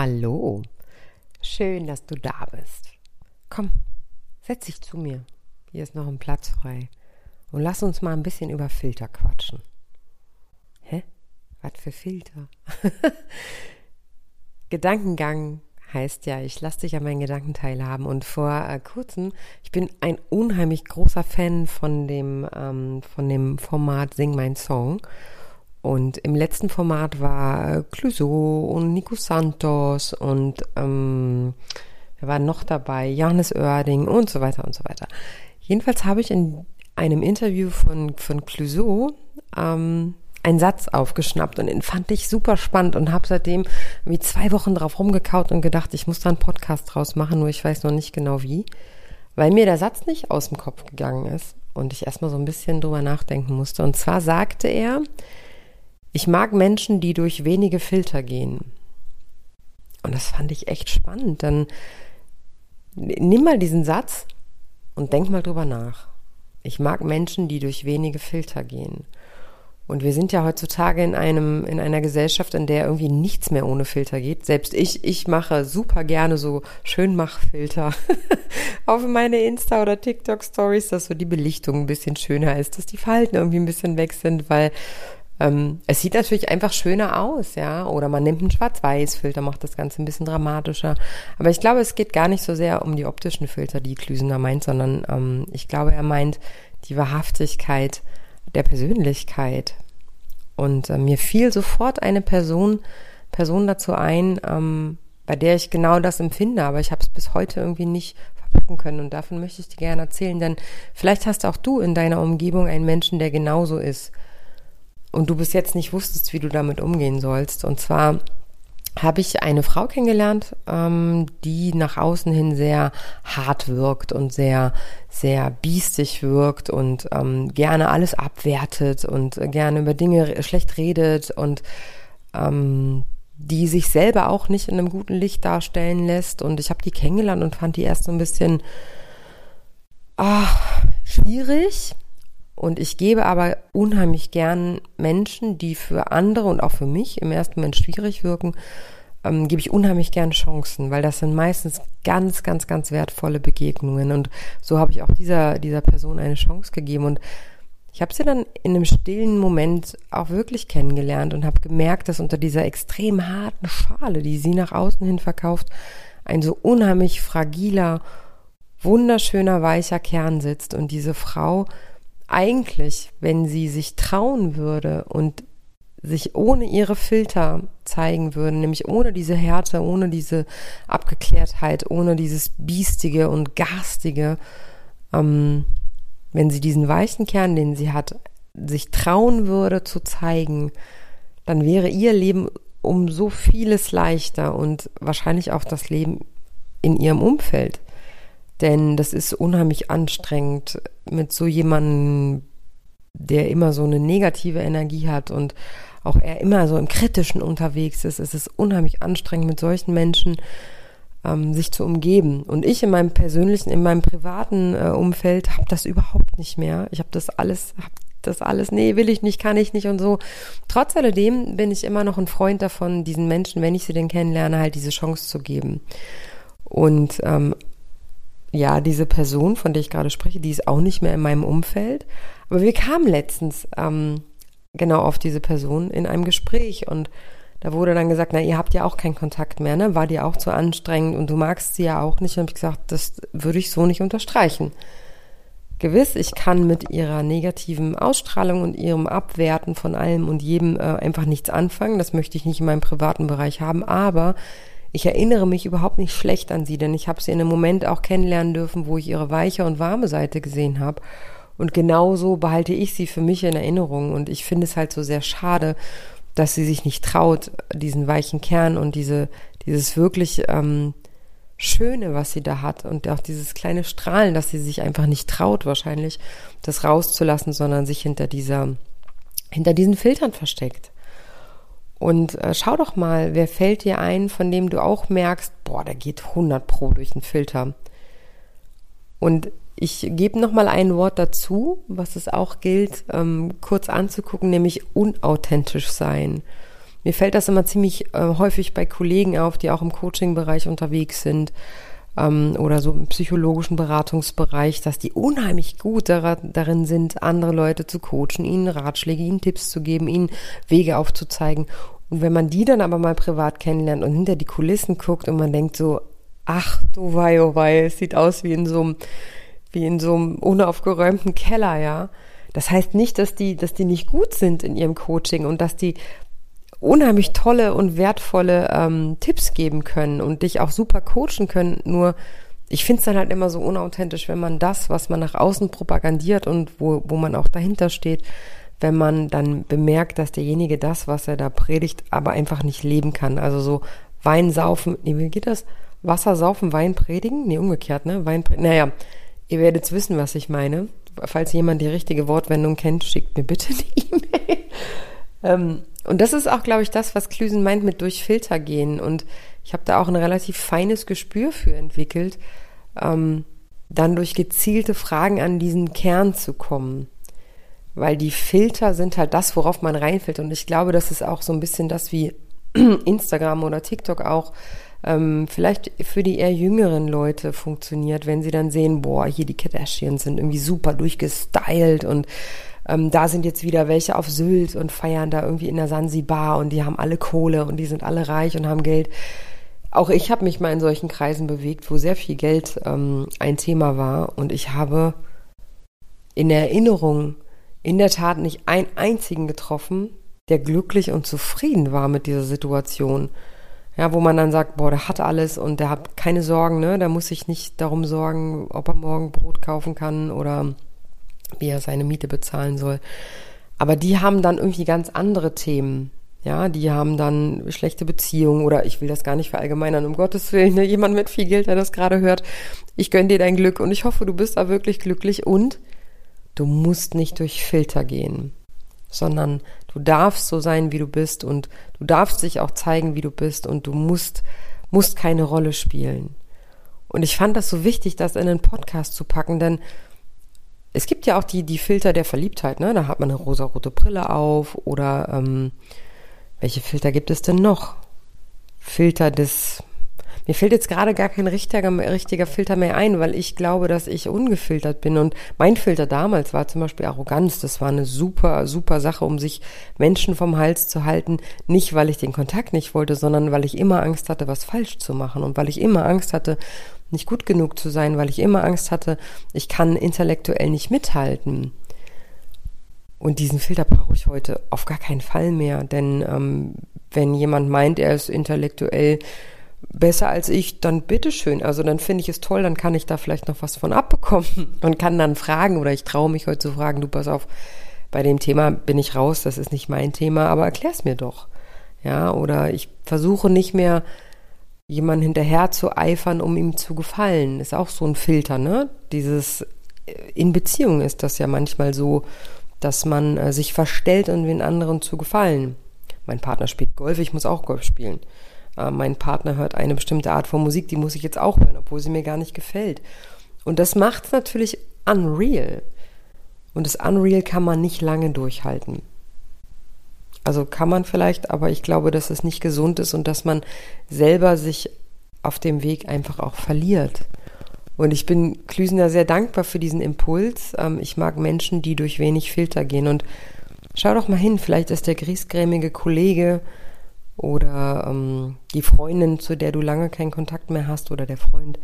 Hallo, schön, dass du da bist. Komm, setz dich zu mir. Hier ist noch ein Platz frei. Und lass uns mal ein bisschen über Filter quatschen. Hä? Was für Filter? Gedankengang heißt ja, ich lasse dich an meinen Gedanken teilhaben. Und vor äh, kurzem, ich bin ein unheimlich großer Fan von dem, ähm, von dem Format Sing mein Song. Und im letzten Format war äh, Clouseau und Nico Santos und ähm, wer war noch dabei? Johannes Oerding und so weiter und so weiter. Jedenfalls habe ich in einem Interview von, von Clouseau ähm, einen Satz aufgeschnappt und den fand ich super spannend und habe seitdem wie zwei Wochen drauf rumgekaut und gedacht, ich muss da einen Podcast draus machen, nur ich weiß noch nicht genau wie, weil mir der Satz nicht aus dem Kopf gegangen ist und ich erstmal so ein bisschen drüber nachdenken musste. Und zwar sagte er, ich mag Menschen, die durch wenige Filter gehen. Und das fand ich echt spannend. Dann nimm mal diesen Satz und denk mal drüber nach. Ich mag Menschen, die durch wenige Filter gehen. Und wir sind ja heutzutage in einem, in einer Gesellschaft, in der irgendwie nichts mehr ohne Filter geht. Selbst ich, ich mache super gerne so Schönmachfilter auf meine Insta- oder TikTok-Stories, dass so die Belichtung ein bisschen schöner ist, dass die Falten irgendwie ein bisschen weg sind, weil ähm, es sieht natürlich einfach schöner aus, ja. Oder man nimmt einen Schwarz-Weiß-Filter, macht das Ganze ein bisschen dramatischer. Aber ich glaube, es geht gar nicht so sehr um die optischen Filter, die Klüsener meint, sondern ähm, ich glaube, er meint die Wahrhaftigkeit der Persönlichkeit. Und äh, mir fiel sofort eine Person, Person dazu ein, ähm, bei der ich genau das empfinde, aber ich habe es bis heute irgendwie nicht verpacken können. Und davon möchte ich dir gerne erzählen, denn vielleicht hast auch du in deiner Umgebung einen Menschen, der genauso ist und du bis jetzt nicht wusstest, wie du damit umgehen sollst. Und zwar habe ich eine Frau kennengelernt, ähm, die nach außen hin sehr hart wirkt und sehr, sehr biestig wirkt und ähm, gerne alles abwertet und gerne über Dinge schlecht redet und ähm, die sich selber auch nicht in einem guten Licht darstellen lässt. Und ich habe die kennengelernt und fand die erst so ein bisschen ach, schwierig und ich gebe aber unheimlich gern Menschen, die für andere und auch für mich im ersten Moment schwierig wirken, ähm, gebe ich unheimlich gern Chancen, weil das sind meistens ganz, ganz, ganz wertvolle Begegnungen. Und so habe ich auch dieser, dieser Person eine Chance gegeben. Und ich habe sie dann in einem stillen Moment auch wirklich kennengelernt und habe gemerkt, dass unter dieser extrem harten Schale, die sie nach außen hin verkauft, ein so unheimlich fragiler, wunderschöner, weicher Kern sitzt. Und diese Frau eigentlich, wenn sie sich trauen würde und sich ohne ihre Filter zeigen würde, nämlich ohne diese Härte, ohne diese Abgeklärtheit, ohne dieses Biestige und Garstige, ähm, wenn sie diesen weichen Kern, den sie hat, sich trauen würde zu zeigen, dann wäre ihr Leben um so vieles leichter und wahrscheinlich auch das Leben in ihrem Umfeld. Denn das ist unheimlich anstrengend, mit so jemandem, der immer so eine negative Energie hat und auch er immer so im Kritischen unterwegs ist. Es ist unheimlich anstrengend, mit solchen Menschen ähm, sich zu umgeben. Und ich in meinem persönlichen, in meinem privaten äh, Umfeld habe das überhaupt nicht mehr. Ich habe das alles, habe das alles, nee, will ich nicht, kann ich nicht und so. Trotz alledem bin ich immer noch ein Freund davon, diesen Menschen, wenn ich sie denn kennenlerne, halt diese Chance zu geben. Und ähm, ja, diese Person, von der ich gerade spreche, die ist auch nicht mehr in meinem Umfeld. Aber wir kamen letztens ähm, genau auf diese Person in einem Gespräch und da wurde dann gesagt, na, ihr habt ja auch keinen Kontakt mehr, ne? War dir auch zu anstrengend und du magst sie ja auch nicht. Und ich gesagt, das würde ich so nicht unterstreichen. Gewiss, ich kann mit ihrer negativen Ausstrahlung und ihrem Abwerten von allem und jedem äh, einfach nichts anfangen. Das möchte ich nicht in meinem privaten Bereich haben. Aber ich erinnere mich überhaupt nicht schlecht an sie, denn ich habe sie in einem Moment auch kennenlernen dürfen, wo ich ihre weiche und warme Seite gesehen habe. Und genauso behalte ich sie für mich in Erinnerung. Und ich finde es halt so sehr schade, dass sie sich nicht traut, diesen weichen Kern und diese, dieses wirklich ähm, Schöne, was sie da hat und auch dieses kleine Strahlen, dass sie sich einfach nicht traut, wahrscheinlich, das rauszulassen, sondern sich hinter dieser, hinter diesen Filtern versteckt. Und äh, schau doch mal, wer fällt dir ein, von dem du auch merkst, boah, der geht 100 pro durch den Filter. Und ich gebe noch mal ein Wort dazu, was es auch gilt, ähm, kurz anzugucken, nämlich unauthentisch sein. Mir fällt das immer ziemlich äh, häufig bei Kollegen auf, die auch im Coaching-Bereich unterwegs sind ähm, oder so im psychologischen Beratungsbereich, dass die unheimlich gut darin sind, andere Leute zu coachen, ihnen Ratschläge, ihnen Tipps zu geben, ihnen Wege aufzuzeigen. Und wenn man die dann aber mal privat kennenlernt und hinter die Kulissen guckt und man denkt so, ach du wei, oh wei, es sieht aus wie in so einem, wie in so einem unaufgeräumten Keller, ja. Das heißt nicht, dass die, dass die nicht gut sind in ihrem Coaching und dass die unheimlich tolle und wertvolle ähm, Tipps geben können und dich auch super coachen können. Nur ich finde es dann halt immer so unauthentisch, wenn man das, was man nach außen propagandiert und wo, wo man auch dahinter steht, wenn man dann bemerkt, dass derjenige das, was er da predigt, aber einfach nicht leben kann. Also so Wein saufen, nee, wie geht das? Wasser saufen, Wein predigen? Nee, umgekehrt, ne? Wein predigen. Naja, ihr werdet wissen, was ich meine. Falls jemand die richtige Wortwendung kennt, schickt mir bitte eine E-Mail. Ähm, und das ist auch, glaube ich, das, was Klüsen meint mit durch Filter gehen. Und ich habe da auch ein relativ feines Gespür für entwickelt, ähm, dann durch gezielte Fragen an diesen Kern zu kommen. Weil die Filter sind halt das, worauf man reinfällt. Und ich glaube, das ist auch so ein bisschen das, wie Instagram oder TikTok auch ähm, vielleicht für die eher jüngeren Leute funktioniert, wenn sie dann sehen, boah, hier die Kardashians sind irgendwie super durchgestylt und ähm, da sind jetzt wieder welche auf Sylt und feiern da irgendwie in der Sansibar und die haben alle Kohle und die sind alle reich und haben Geld. Auch ich habe mich mal in solchen Kreisen bewegt, wo sehr viel Geld ähm, ein Thema war und ich habe in Erinnerung in der Tat nicht einen einzigen getroffen, der glücklich und zufrieden war mit dieser Situation. Ja, wo man dann sagt, boah, der hat alles und der hat keine Sorgen, ne? Der muss sich nicht darum sorgen, ob er morgen Brot kaufen kann oder wie er seine Miete bezahlen soll. Aber die haben dann irgendwie ganz andere Themen. Ja, die haben dann schlechte Beziehungen oder ich will das gar nicht verallgemeinern, um Gottes Willen, ne? jemand mit viel Geld, der das gerade hört. Ich gönne dir dein Glück und ich hoffe, du bist da wirklich glücklich und du musst nicht durch Filter gehen, sondern du darfst so sein, wie du bist und du darfst dich auch zeigen, wie du bist und du musst, musst keine Rolle spielen. Und ich fand das so wichtig, das in einen Podcast zu packen, denn es gibt ja auch die, die Filter der Verliebtheit, ne? Da hat man eine rosarote Brille auf oder ähm, welche Filter gibt es denn noch? Filter des mir fällt jetzt gerade gar kein richtiger, richtiger Filter mehr ein, weil ich glaube, dass ich ungefiltert bin. Und mein Filter damals war zum Beispiel Arroganz. Das war eine super, super Sache, um sich Menschen vom Hals zu halten. Nicht, weil ich den Kontakt nicht wollte, sondern weil ich immer Angst hatte, was falsch zu machen und weil ich immer Angst hatte, nicht gut genug zu sein, weil ich immer Angst hatte, ich kann intellektuell nicht mithalten. Und diesen Filter brauche ich heute auf gar keinen Fall mehr, denn ähm, wenn jemand meint, er ist intellektuell besser als ich, dann bitteschön. Also dann finde ich es toll, dann kann ich da vielleicht noch was von abbekommen und kann dann fragen oder ich traue mich heute zu fragen, du pass auf, bei dem Thema bin ich raus, das ist nicht mein Thema, aber erklär's mir doch. Ja, oder ich versuche nicht mehr jemanden hinterher zu eifern, um ihm zu gefallen. Ist auch so ein Filter, ne? Dieses äh, in Beziehung ist das ja manchmal so, dass man äh, sich verstellt, um den anderen zu gefallen. Mein Partner spielt Golf, ich muss auch Golf spielen. Äh, mein Partner hört eine bestimmte Art von Musik, die muss ich jetzt auch hören, obwohl sie mir gar nicht gefällt. Und das macht es natürlich unreal. Und das Unreal kann man nicht lange durchhalten. Also kann man vielleicht, aber ich glaube, dass es nicht gesund ist und dass man selber sich auf dem Weg einfach auch verliert. Und ich bin Klüsener sehr dankbar für diesen Impuls. Ähm, ich mag Menschen, die durch wenig Filter gehen. Und schau doch mal hin, vielleicht ist der griesgrämige Kollege oder ähm, die Freundin, zu der du lange keinen Kontakt mehr hast oder der Freund,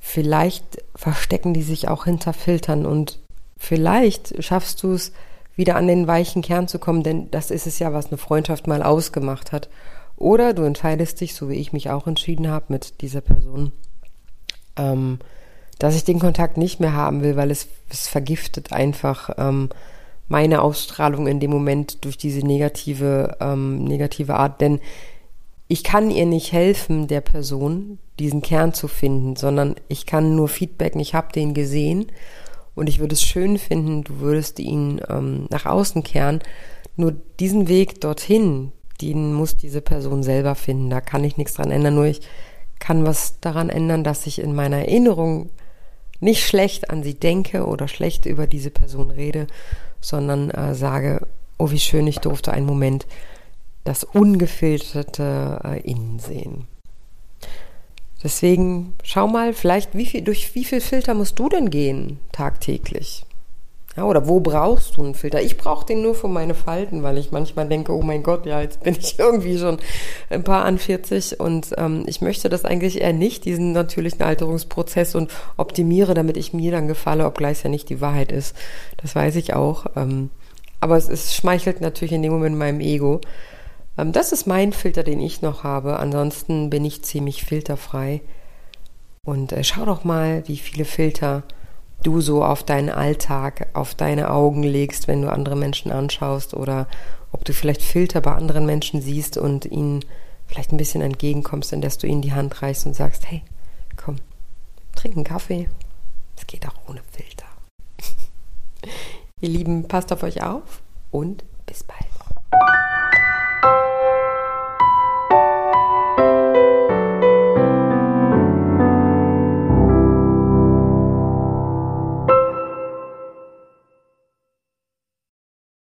vielleicht verstecken die sich auch hinter Filtern und vielleicht schaffst du es, wieder an den weichen Kern zu kommen, denn das ist es ja, was eine Freundschaft mal ausgemacht hat. Oder du entscheidest dich, so wie ich mich auch entschieden habe mit dieser Person, ähm, dass ich den Kontakt nicht mehr haben will, weil es, es vergiftet einfach ähm, meine Ausstrahlung in dem Moment durch diese negative, ähm, negative Art. Denn ich kann ihr nicht helfen, der Person, diesen Kern zu finden, sondern ich kann nur feedbacken, ich habe den gesehen und ich würde es schön finden, du würdest ihn ähm, nach außen kehren. Nur diesen Weg dorthin, den muss diese Person selber finden. Da kann ich nichts dran ändern. Nur ich kann was daran ändern, dass ich in meiner Erinnerung nicht schlecht an sie denke oder schlecht über diese Person rede, sondern äh, sage, oh, wie schön, ich durfte einen Moment das ungefilterte äh, Innen sehen. Deswegen schau mal, vielleicht, wie viel, durch wie viel Filter musst du denn gehen tagtäglich? Ja, oder wo brauchst du einen Filter? Ich brauche den nur für meine Falten, weil ich manchmal denke, oh mein Gott, ja, jetzt bin ich irgendwie schon ein paar an 40 und ähm, ich möchte das eigentlich eher nicht, diesen natürlichen Alterungsprozess und optimiere, damit ich mir dann gefalle, obgleich es ja nicht die Wahrheit ist. Das weiß ich auch. Ähm, aber es, es schmeichelt natürlich in dem Moment meinem Ego. Ähm, das ist mein Filter, den ich noch habe. Ansonsten bin ich ziemlich filterfrei. Und äh, schau doch mal, wie viele Filter du so auf deinen Alltag, auf deine Augen legst, wenn du andere Menschen anschaust oder ob du vielleicht Filter bei anderen Menschen siehst und ihnen vielleicht ein bisschen entgegenkommst, indem du ihnen die Hand reichst und sagst, hey, komm, trink einen Kaffee. Es geht auch ohne Filter. Ihr Lieben, passt auf euch auf und bis bald.